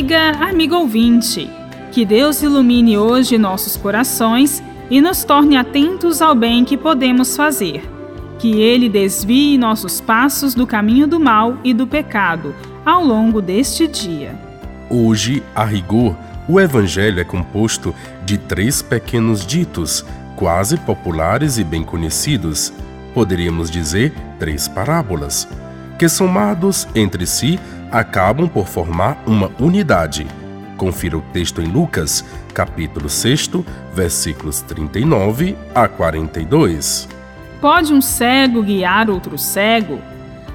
Olá, amigo ouvinte! Que Deus ilumine hoje nossos corações e nos torne atentos ao bem que podemos fazer. Que Ele desvie nossos passos do caminho do mal e do pecado ao longo deste dia. Hoje, a rigor, o Evangelho é composto de três pequenos ditos, quase populares e bem conhecidos. Poderíamos dizer três parábolas, que somados entre si acabam por formar uma unidade. Confira o texto em Lucas, capítulo 6, versículos 39 a 42. Pode um cego guiar outro cego?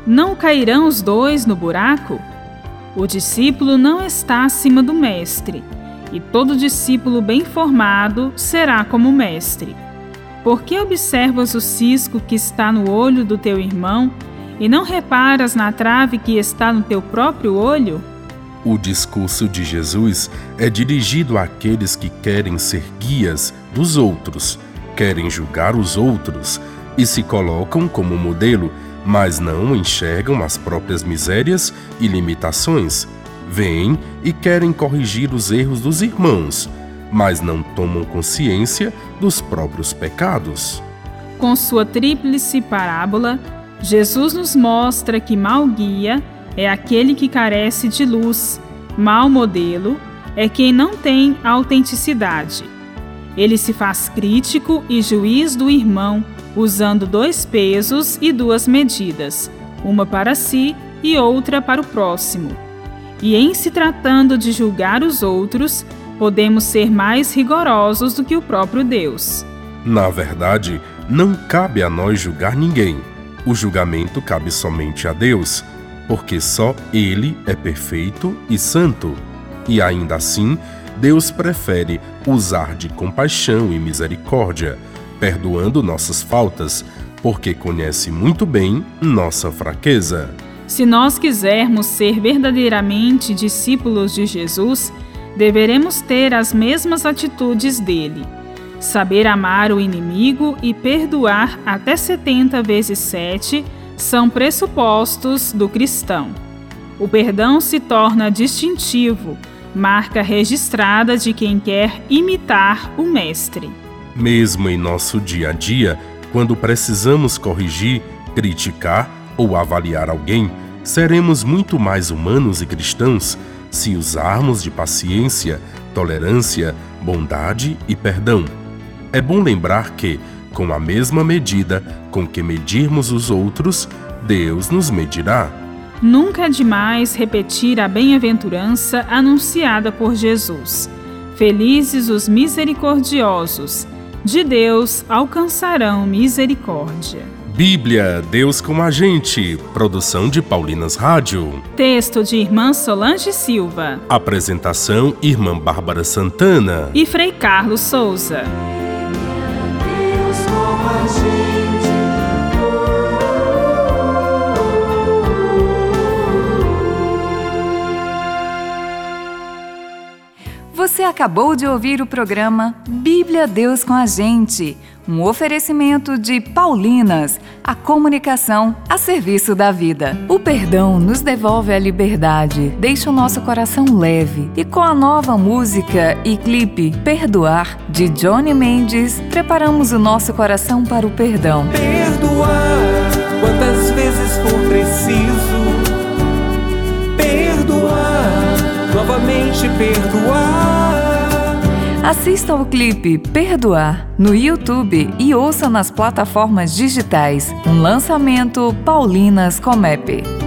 Não cairão os dois no buraco? O discípulo não está acima do mestre, e todo discípulo bem formado será como o mestre. Por que observas o cisco que está no olho do teu irmão e não reparas na trave que está no teu próprio olho? O discurso de Jesus é dirigido àqueles que querem ser guias dos outros, querem julgar os outros e se colocam como modelo, mas não enxergam as próprias misérias e limitações. Vêm e querem corrigir os erros dos irmãos, mas não tomam consciência dos próprios pecados. Com sua tríplice parábola, Jesus nos mostra que mau guia é aquele que carece de luz, mau modelo é quem não tem autenticidade. Ele se faz crítico e juiz do irmão, usando dois pesos e duas medidas, uma para si e outra para o próximo. E em se tratando de julgar os outros, podemos ser mais rigorosos do que o próprio Deus. Na verdade, não cabe a nós julgar ninguém o julgamento cabe somente a Deus, porque só Ele é perfeito e santo. E ainda assim, Deus prefere usar de compaixão e misericórdia, perdoando nossas faltas, porque conhece muito bem nossa fraqueza. Se nós quisermos ser verdadeiramente discípulos de Jesus, deveremos ter as mesmas atitudes dele Saber amar o inimigo e perdoar até 70 vezes 7 são pressupostos do cristão. O perdão se torna distintivo, marca registrada de quem quer imitar o Mestre. Mesmo em nosso dia a dia, quando precisamos corrigir, criticar ou avaliar alguém, seremos muito mais humanos e cristãos se usarmos de paciência, tolerância, bondade e perdão. É bom lembrar que, com a mesma medida com que medirmos os outros, Deus nos medirá. Nunca é demais repetir a bem-aventurança anunciada por Jesus. Felizes os misericordiosos, de Deus alcançarão misericórdia. Bíblia, Deus com a gente. Produção de Paulinas Rádio. Texto de Irmã Solange Silva. Apresentação: Irmã Bárbara Santana. E Frei Carlos Souza. see. Você acabou de ouvir o programa Bíblia Deus com a Gente, um oferecimento de Paulinas, a comunicação a serviço da vida. O perdão nos devolve a liberdade, deixa o nosso coração leve. E com a nova música e clipe Perdoar, de Johnny Mendes, preparamos o nosso coração para o perdão. Perdoar quantas vezes for preciso. Perdoar, novamente perdoar Assista ao clipe Perdoar no YouTube e ouça nas plataformas digitais. Um lançamento Paulinas Comep.